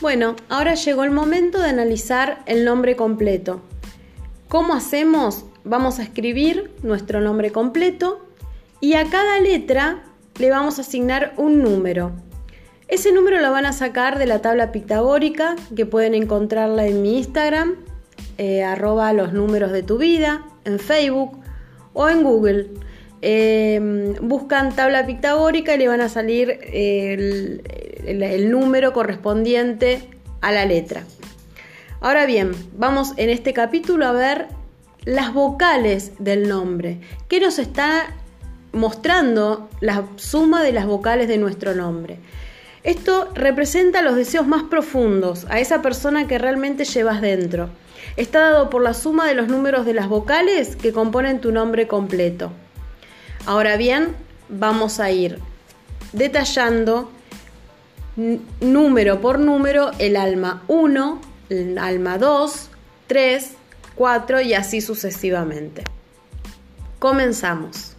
Bueno, ahora llegó el momento de analizar el nombre completo. ¿Cómo hacemos? Vamos a escribir nuestro nombre completo y a cada letra le vamos a asignar un número. Ese número lo van a sacar de la tabla pitagórica que pueden encontrarla en mi Instagram, eh, arroba los números de tu vida, en Facebook o en Google. Em, buscan tabla pitagórica y le van a salir el, número correspondiente a la letra. Ahora bien, vamos en este capítulo a ver las vocales del nombre. ¿Qué nos está mostrando la suma de las vocales de nuestro nombre? Esto representa los deseos más profundos a esa persona que realmente llevas dentro. Está dado por la suma de los números de las vocales que componen tu nombre completo. Ahora bien, vamos a ir detallando número por número el alma 1, el alma 2, 3, 4 y así sucesivamente. Comenzamos.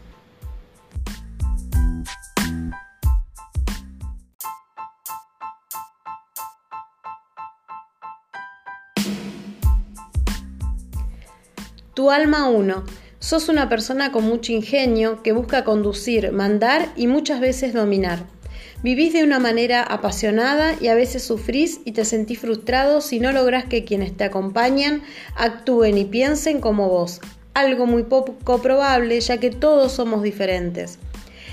Tu alma 1 Sos una persona con mucho ingenio que busca conducir, mandar y muchas veces dominar. Vivís de una manera apasionada y a veces sufrís y te sentís frustrado si no lográs que quienes te acompañan actúen y piensen como vos, algo muy poco probable ya que todos somos diferentes.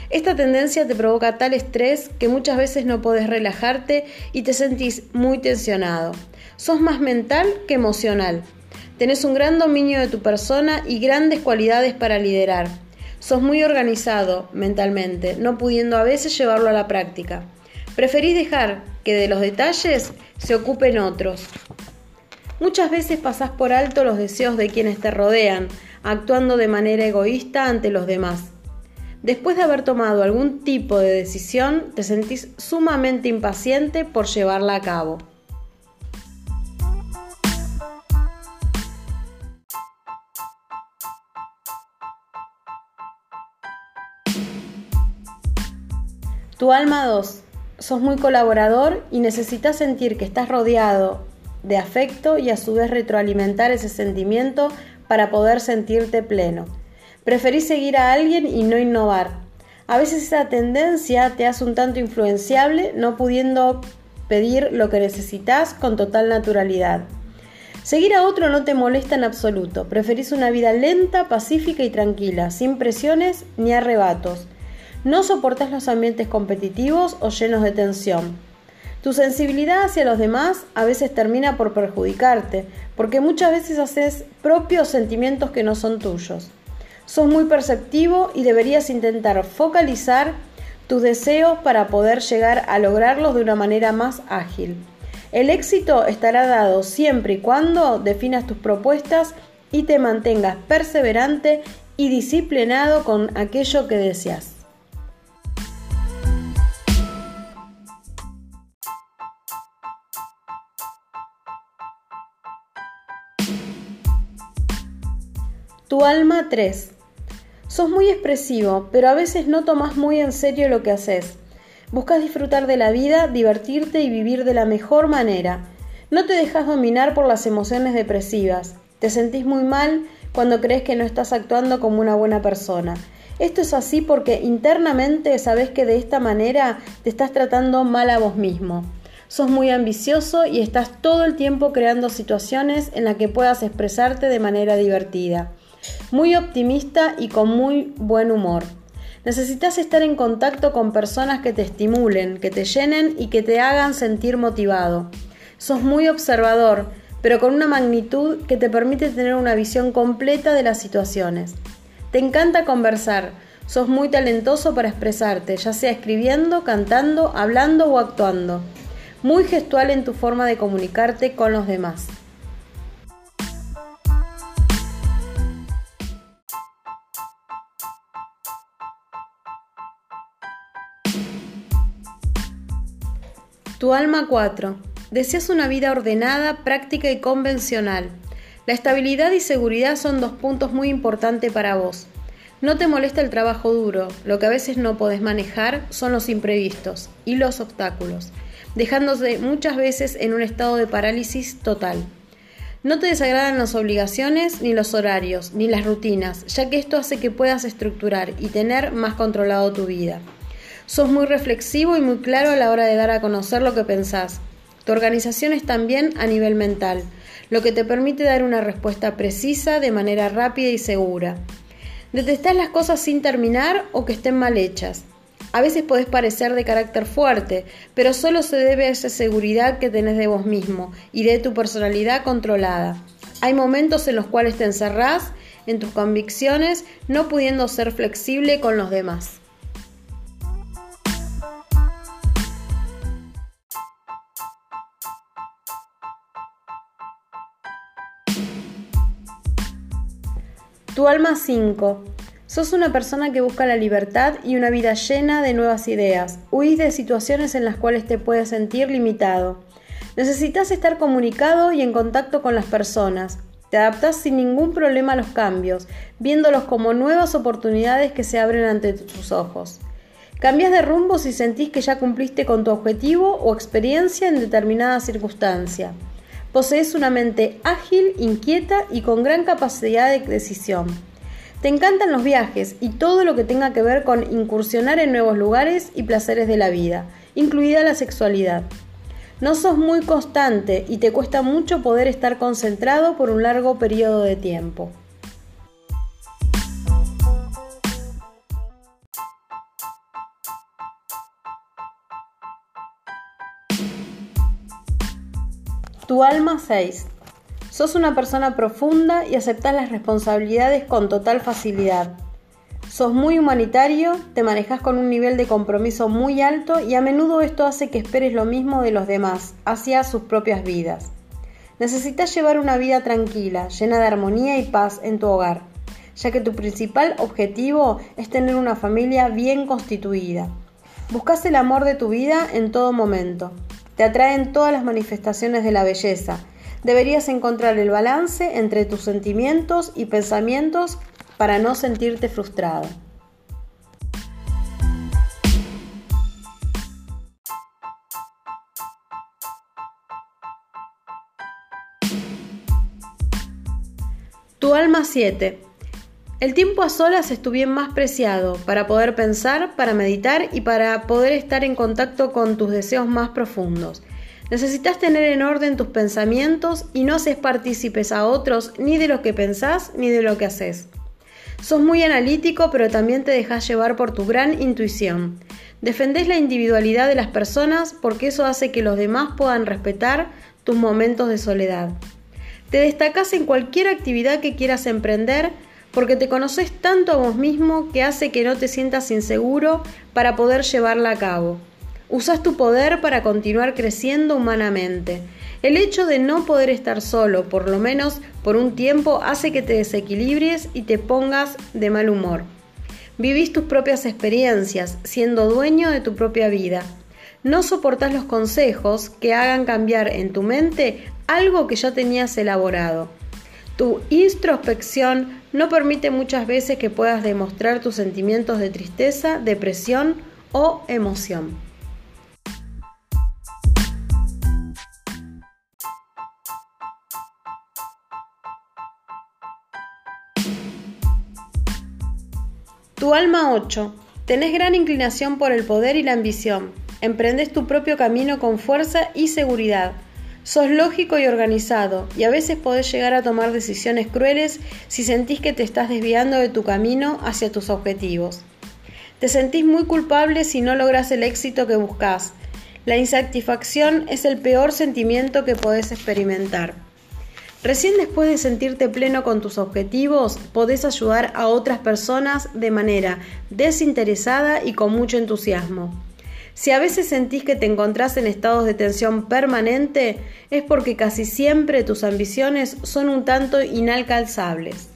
Esta tendencia te provoca tal estrés que muchas veces no podés relajarte y te sentís muy tensionado. Sos más mental que emocional. Tenés un gran dominio de tu persona y grandes cualidades para liderar. Sos muy organizado mentalmente, no pudiendo a veces llevarlo a la práctica. Preferís dejar que de los detalles se ocupen otros. Muchas veces pasás por alto los deseos de quienes te rodean, actuando de manera egoísta ante los demás. Después de haber tomado algún tipo de decisión, te sentís sumamente impaciente por llevarla a cabo. Tu alma 2. Sos muy colaborador y necesitas sentir que estás rodeado de afecto y a su vez retroalimentar ese sentimiento para poder sentirte pleno. Preferís seguir a alguien y no innovar. A veces esa tendencia te hace un tanto influenciable, no pudiendo pedir lo que necesitas con total naturalidad. Seguir a otro no te molesta en absoluto, preferís una vida lenta, pacífica y tranquila, sin presiones ni arrebatos. No soportas los ambientes competitivos o llenos de tensión. Tu sensibilidad hacia los demás a veces termina por perjudicarte, porque muchas veces haces propios sentimientos que no son tuyos. Sos muy perceptivo y deberías intentar focalizar tus deseos para poder llegar a lograrlos de una manera más ágil. El éxito estará dado siempre y cuando definas tus propuestas y te mantengas perseverante y disciplinado con aquello que deseas. Tu alma 3. Sos muy expresivo, pero a veces no tomas muy en serio lo que haces. Buscas disfrutar de la vida, divertirte y vivir de la mejor manera. No te dejas dominar por las emociones depresivas. Te sentís muy mal cuando crees que no estás actuando como una buena persona. Esto es así porque internamente sabes que de esta manera te estás tratando mal a vos mismo. Sos muy ambicioso y estás todo el tiempo creando situaciones en las que puedas expresarte de manera divertida muy optimista y con muy buen humor. Necesitas estar en contacto con personas que te estimulen, que te llenen y que te hagan sentir motivado. Sos muy observador, pero con una magnitud que te permite tener una visión completa de las situaciones. Te encanta conversar, sos muy talentoso para expresarte, ya sea escribiendo, cantando, hablando o actuando. Muy gestual en tu forma de comunicarte con los demás. Tu alma 4. Deseas una vida ordenada, práctica y convencional. La estabilidad y seguridad son dos puntos muy importantes para vos. No te molesta el trabajo duro, lo que a veces no podés manejar son los imprevistos y los obstáculos. dejándose muchas veces en un estado de parálisis total. No te desagradan las obligaciones, ni los horarios, ni las rutinas, ya que esto hace que puedas estructurar y tener más controlado tu vida. Sos muy reflexivo y muy claro a la hora de dar a conocer lo que pensás. Tu organización es también a nivel mental, lo que te permite dar una respuesta precisa de manera rápida y segura. Detestás las cosas sin terminar o que estén mal hechas. A veces podés parecer de carácter fuerte, pero solo se debe a esa seguridad que tenés de vos mismo y de tu personalidad controlada. Hay momentos en los cuales te encerrás en tus convicciones, no pudiendo ser flexible con los demás. Tu alma 5. Sos una persona que busca la libertad y una vida llena de nuevas ideas. Huís de situaciones en las cuales te puedes sentir limitado. Necesitas estar comunicado y en contacto con las personas. Te adaptas sin ningún problema a los cambios, viéndolos como nuevas oportunidades que se abren ante tus ojos. Cambias de rumbo si sentís que ya cumpliste con tu objetivo o experiencia en determinada circunstancia. Posees una mente ágil, inquieta y con gran capacidad de decisión. Te encantan los viajes y todo lo que tenga que ver con incursionar en nuevos lugares y placeres de la vida, incluida la sexualidad. No sos muy constante y te cuesta mucho poder estar concentrado por un largo periodo de tiempo. Alma 6. Sos una persona profunda y aceptas las responsabilidades con total facilidad. Sos muy humanitario, te manejas con un nivel de compromiso muy alto y a menudo esto hace que esperes lo mismo de los demás, hacia sus propias vidas. Necesitas llevar una vida tranquila, llena de armonía y paz en tu hogar, ya que tu principal objetivo es tener una familia bien constituida. Buscas el amor de tu vida en todo momento. Te atraen todas las manifestaciones de la belleza. Deberías encontrar el balance entre tus sentimientos y pensamientos para no sentirte frustrado. Tu alma 7. El tiempo a solas es tu bien más preciado para poder pensar, para meditar y para poder estar en contacto con tus deseos más profundos. Necesitas tener en orden tus pensamientos y no haces partícipes a otros ni de lo que pensás ni de lo que haces. Sos muy analítico, pero también te dejas llevar por tu gran intuición. Defendés la individualidad de las personas porque eso hace que los demás puedan respetar tus momentos de soledad. Te destacás en cualquier actividad que quieras emprender porque te conoces tanto a vos mismo que hace que no te sientas inseguro para poder llevarla a cabo. Usas tu poder para continuar creciendo humanamente. El hecho de no poder estar solo, por lo menos por un tiempo, hace que te desequilibres y te pongas de mal humor. Vivís tus propias experiencias, siendo dueño de tu propia vida. No soportas los consejos que hagan cambiar en tu mente algo que ya tenías elaborado. Tu introspección no permite muchas veces que puedas demostrar tus sentimientos de tristeza, depresión o emoción. Tu alma 8. Tenés gran inclinación por el poder y la ambición. Emprendes tu propio camino con fuerza y seguridad. Sos lógico y organizado y a veces podés llegar a tomar decisiones crueles si sentís que te estás desviando de tu camino hacia tus objetivos. Te sentís muy culpable si no logras el éxito que buscas. La insatisfacción es el peor sentimiento que podés experimentar. Recién después de sentirte pleno con tus objetivos, podés ayudar a otras personas de manera desinteresada y con mucho entusiasmo. Si a veces sentís que te encontrás en estados de tensión permanente, es porque casi siempre tus ambiciones son un tanto inalcanzables.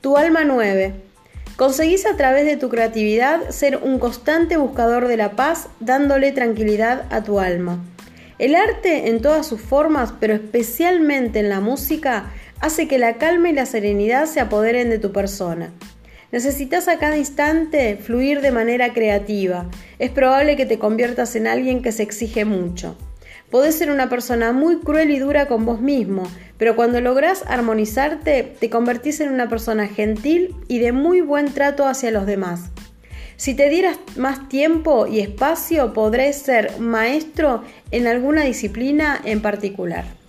Tu alma 9. Conseguís a través de tu creatividad ser un constante buscador de la paz, dándole tranquilidad a tu alma. El arte en todas sus formas, pero especialmente en la música, hace que la calma y la serenidad se apoderen de tu persona. Necesitas a cada instante fluir de manera creativa. Es probable que te conviertas en alguien que se exige mucho. Podés ser una persona muy cruel y dura con vos mismo, pero cuando lográs armonizarte, te convertís en una persona gentil y de muy buen trato hacia los demás. Si te dieras más tiempo y espacio, podrás ser maestro en alguna disciplina en particular.